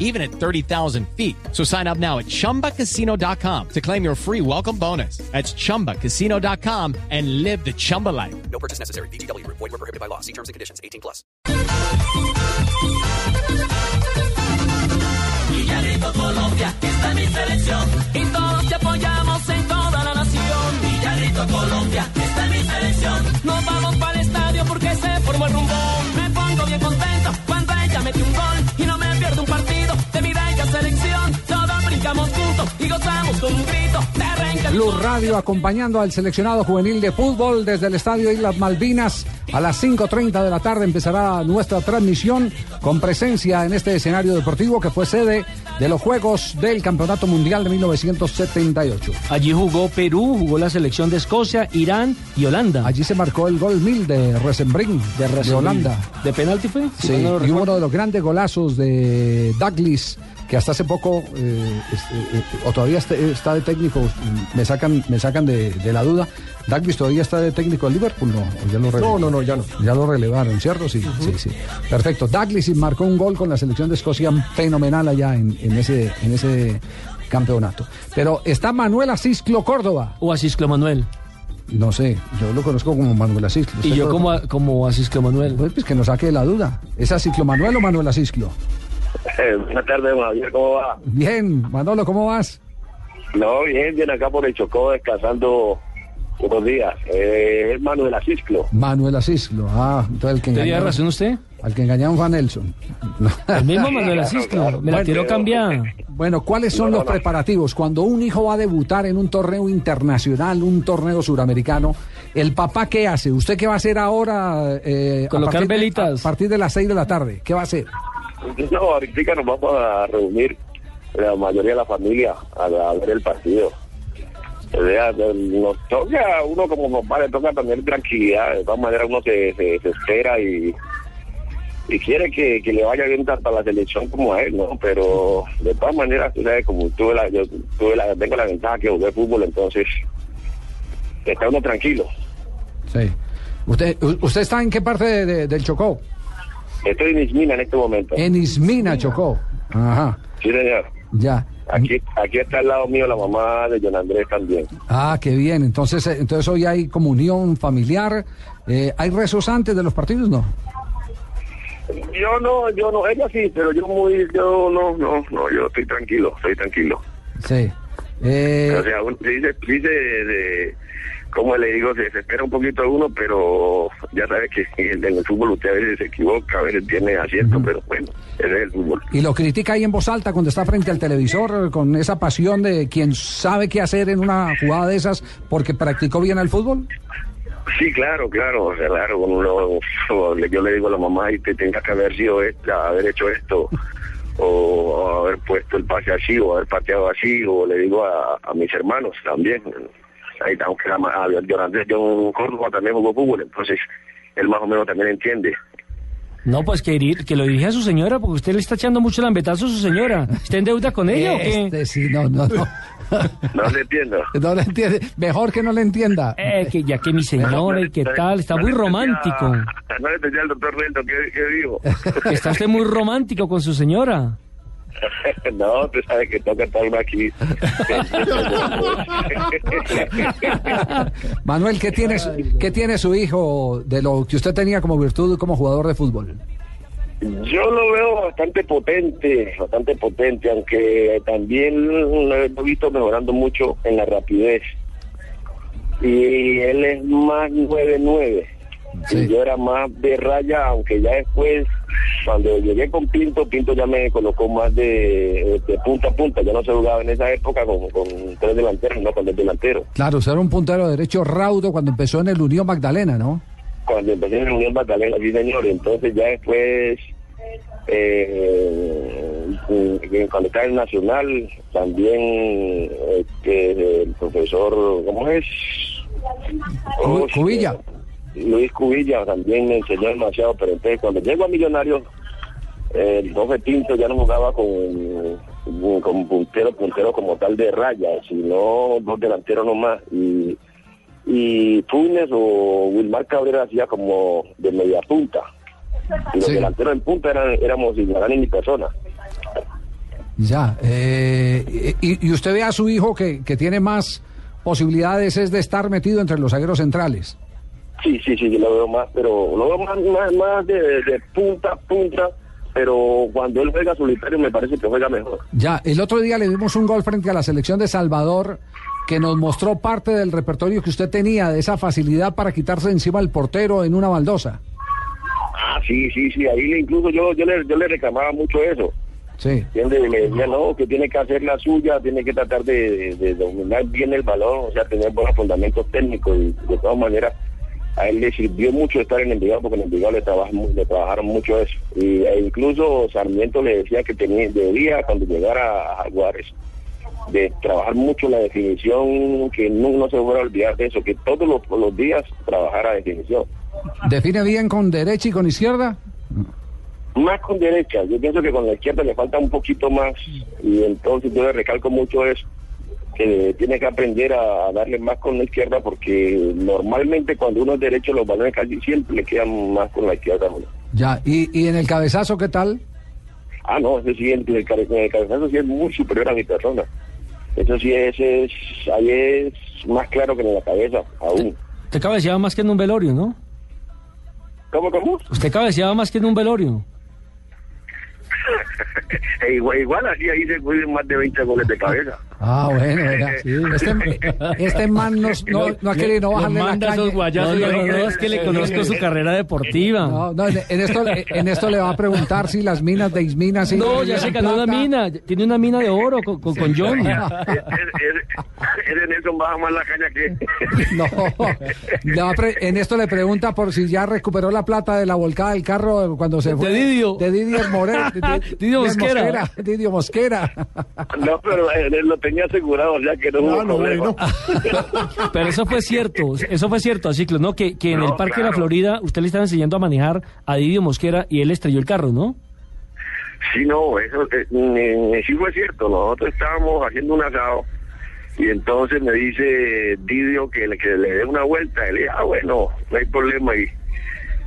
even at 30,000 feet. So sign up now at chumbacasino.com to claim your free welcome bonus. That's chumbacasino.com and live the Chumba life. No purchase necessary. BGW. Void were prohibited by law. See terms and conditions. 18 plus. Villarito Colombia, esta es mi selección y todos te apoyamos en toda la nación. Villarito Colombia, Todos brincamos juntos y gozamos con un grito de arranca el Blue Radio acompañando al seleccionado juvenil de fútbol desde el Estadio Islas Malvinas. A las 5.30 de la tarde empezará nuestra transmisión con presencia en este escenario deportivo que fue sede de los Juegos del Campeonato Mundial de 1978. Allí jugó Perú, jugó la selección de Escocia, Irán y Holanda. Allí se marcó el gol mil de Rosenbring, de, Rosenborg. Holanda. ¿De penalti fue? Sí, lo y uno de los grandes golazos de Douglas, que hasta hace poco, eh, eh, eh, o todavía está, está de técnico, me sacan, me sacan de, de la duda. Douglas todavía está de técnico del Liverpool, ¿no? ¿O ya lo No, no, no, ya no. Ya lo relevaron, ¿cierto? Sí, sí, sí. Perfecto. Douglas marcó un gol con la selección de Escocia fenomenal allá en, en ese, en ese campeonato. Pero está Manuel Asisclo Córdoba. O Asisclo Manuel. No sé, yo lo conozco como Manuel Asisclo. Y ¿Usted yo como, como Asisclo Manuel. Pues, pues que nos saque de la duda. ¿Es Asisclo Manuel o Manuel Asisclo? Eh, buenas tardes, Javier, ¿cómo va? Bien, Manolo, ¿cómo vas? No, bien, bien acá por el Chocó, descansando unos días. Eh, es Manuel Asisclo. Manuel Asisclo. Ah, entonces el que ¿Tenía engañó. razón usted? Al que engañaron fue a Nelson. El mismo Manuel claro, Asisclo. claro. Me la Bueno, tiró cambiada. Bueno, ¿cuáles son No, no, los no. preparativos? Cuando un hijo va a debutar en un torneo internacional, un torneo suramericano, ¿el papá qué hace? ¿Usted qué va a hacer ahora? eh, a Colocar partir de- velitas. a partir de las 6 de la tarde. ¿Qué va a hacer? No, ahorita nos vamos a reunir la mayoría de la familia a, a ver el partido. O sea, nos toca, uno como papá le toca tener tranquilidad, de todas maneras uno se, espera y, quiere que, le vaya bien tanto a la selección como a él, ¿no? Pero de todas maneras, tú como tuve la, yo tuve la, tengo la ventaja que jugué fútbol, entonces está uno tranquilo. Sí. ¿Usted, usted está en qué parte de- del Chocó? Estoy en Ismina en este momento. En Ismina, Chocó. Ajá, Sí, señor. ya. Aquí, aquí está al lado mío la mamá de John Andrés también. Ah, qué bien. Entonces, eh, entonces hoy hay comunión familiar. Eh, ¿Hay rezos antes de los partidos? No. Yo no, yo no, ella sí, pero yo muy, yo no, no, no, yo estoy tranquilo, estoy tranquilo. Sí. Eh, O sea, dice de, de, como le digo, se desespera un poquito a uno, pero ya sabe que en el fútbol usted a veces se equivoca, a veces tiene acierto, pero bueno, ese es el fútbol. y lo critica ahí en voz alta cuando está frente al televisor con esa pasión de quien sabe qué hacer en una jugada de esas porque practicó bien el fútbol. Sí, claro, claro, claro, uno, yo le digo a la mamá y te tenga que haber sido esta, haber hecho esto, o haber puesto el pase así, o haber pateado así, o le digo a, a mis hermanos también. Ahí, aunque la, a yo en Córdoba también jugó fútbol, entonces él más o menos también entiende. No, pues que, ir- que lo dirige a su señora, porque usted le está echando mucho lambetazo a su señora. ¿Está en deuda con ella o qué? Este sí, no, no, no. No le entiendo. No le entiende. Mejor que no le entienda. Eh, que ya que mi señora y qué tal, está muy romántico. No le entendía al doctor Rento, ¿qué, qué digo? Que está usted muy romántico con su señora. no, tú sabes que toca estar uno aquí. Manuel, ¿qué tiene, su- ¿qué tiene su hijo de lo que usted tenía como virtud como jugador de fútbol? Yo lo veo bastante potente, bastante potente, aunque también lo he visto mejorando mucho en la rapidez. Y él es más 9-9. Sí. Y yo era más de raya, aunque ya después, cuando llegué con Pinto, Pinto ya me colocó más de, de punta a punta. Ya no se jugaba en esa época con, con tres delanteros, no con el delantero. Claro, usted era un puntero derecho raudo cuando empezó en el Unión Magdalena, ¿no? cuando empecé en la Unión Magdalena, sí señor, entonces ya después, eh, eh, cuando estaba en Nacional, también este, el profesor, ¿cómo es? Cu- Cubilla. Luis Cubilla también me enseñó demasiado, pero entonces cuando llego a Millonarios, el profe Pinto ya no jugaba con, con puntero, puntero como tal de raya, sino dos delanteros nomás. Y, y Funes o Wilmar Cabrera hacía como de media punta. Y los Sí. delanteros en punta eran, éramos Ismarán y mi persona. Ya. eh, y, y usted ve a su hijo que, que tiene más posibilidades es de estar metido entre los zagueros centrales. Sí, sí, sí, yo lo veo más, pero lo veo más, más, más de, de punta a punta, pero cuando él juega solitario me parece que juega mejor. Ya, el otro día le dimos un gol frente a la selección de Salvador que nos mostró parte del repertorio que usted tenía, de esa facilidad para quitarse encima el portero en una baldosa. Ah, sí, sí, sí, ahí incluso yo, yo, le, yo le reclamaba mucho eso. Sí. ¿Entiendes? Le decía, no, que tiene que hacer la suya, tiene que tratar de, de- de dominar bien el balón, o sea, tener buenos fundamentos técnicos y de todas maneras a él le sirvió mucho estar en Envigado porque en Envigado le, trabajan mu- le trabajaron mucho eso. Y, e incluso Sarmiento le decía que tenía, debía cuando llegara a Jaguares de trabajar mucho la definición, que no, no se fuera a olvidar de eso, que todos los, los días trabajara definición. ¿Define bien con derecha y con izquierda? Más con derecha, yo pienso que con la izquierda le falta un poquito más y entonces yo le recalco mucho eso, que tiene que aprender a, a darle más con la izquierda porque normalmente cuando uno es derecho los balones casi siempre le quedan más con la izquierda. ¿no? Ya. ¿Y, y en el cabezazo qué tal? Ah, no, ese sí, el, el, el cabezazo sí es muy superior a mi persona. Eso sí, ese es, ahí es más claro que en la cabeza, aún. Usted cabeceaba más que en un velorio, ¿no? ¿Cómo, cómo? Usted cabeceaba más que en un velorio. E igual, igual así ahí se cuiden más de 20 goles de cabeza. Ah, bueno, vea. Este, este man no, no, no ha querido no bajarle la manda caña. esos guayazos. No, no, no, es que le conozco su carrera deportiva. No, no, en, esto, en esto le va a preguntar si las minas de Ismina... si No, ya se ganó una mina. Tiene una mina de oro con, con, con John. Nelson baja más la caña que... No, le va a pre- en esto le pregunta por si ya recuperó la plata de la volcada del carro cuando se De fue. Didio. De Didio Moreno. de- de- Didio Mosquera. Didio Mosquera. No, pero él lo tenía asegurado, ya que no hubo problema. Pero eso fue cierto, eso fue cierto, a Ciclo, ¿no? Que, que en No, el Parque de la. Florida usted le estaba enseñando a manejar a Didio Mosquera y él estrelló el carro, ¿no? Sí, no, eso eh, eh, sí fue cierto. Nosotros estábamos haciendo un asado y entonces me dice Didio que le, que le dé una vuelta. Y le dije, ah, bueno, no hay problema. Y,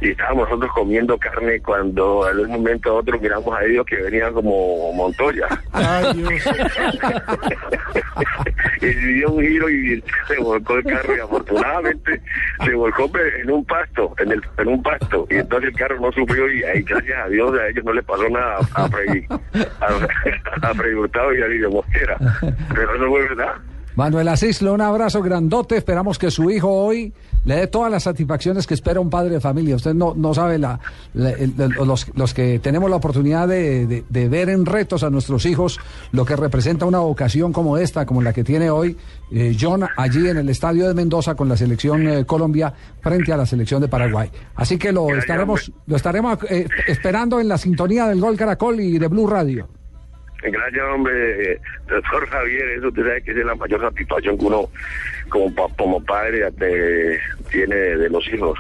y estábamos nosotros comiendo carne cuando en un momento a otro miramos a Didio que venía como Montoya. y dio un giro y se volcó el carro y afortunadamente se volcó en un pasto, en, el, en un pasto. Y entonces el carro no sufrió y ahí, gracias a Dios, a ellos no le pasó nada a Freddy, a, a Freddy Hurtado y a Lidio Mosquera. Pero eso fue verdad. Manuel Asislo, un abrazo grandote. Esperamos que su hijo hoy le dé todas las satisfacciones que espera un padre de familia. Usted no, no sabe la, los, los que tenemos la oportunidad de, de- de ver en retos a nuestros hijos lo que representa una ocasión como esta, como la que tiene hoy eh, John allí en el estadio de Mendoza con la selección eh, Colombia frente a la selección de Paraguay. Así que lo estaremos, lo estaremos eh, esperando en la sintonía del Gol Caracol y de Blue Radio. Gracias, hombre, doctor Javier, eso usted sabe que es la mayor satisfacción que uno como, pa- como padre eh, tiene de los hijos.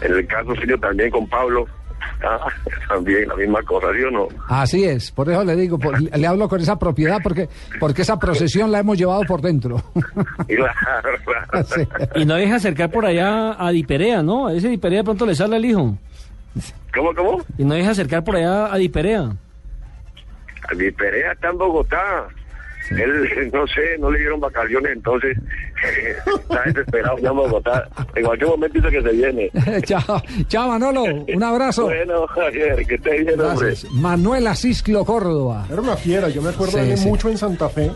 En el caso suyo también con Pablo, ah, también la misma cosa, ¿sí o no? Así es, por eso le digo, por- le hablo con esa propiedad porque, porque esa procesión la hemos llevado por dentro. Claro, claro. Sí. Y no deja acercar por allá a Diperea, ¿no? A ese Diperea de pronto le sale el hijo. ¿Cómo, cómo? Y no deja acercar por allá a Diperea. Mi Perea está en Bogotá. Él, no sé, no le dieron vacaciones, entonces está desesperado ya en Bogotá. En cualquier momento dice que se viene. chao, chao Manolo, un abrazo. Bueno, Javier, que esté bien, hombre. Gracias. Manuel Asisclo Córdoba. Era una fiera, yo me acuerdo de Sí, él sí. mucho en Santa Fe.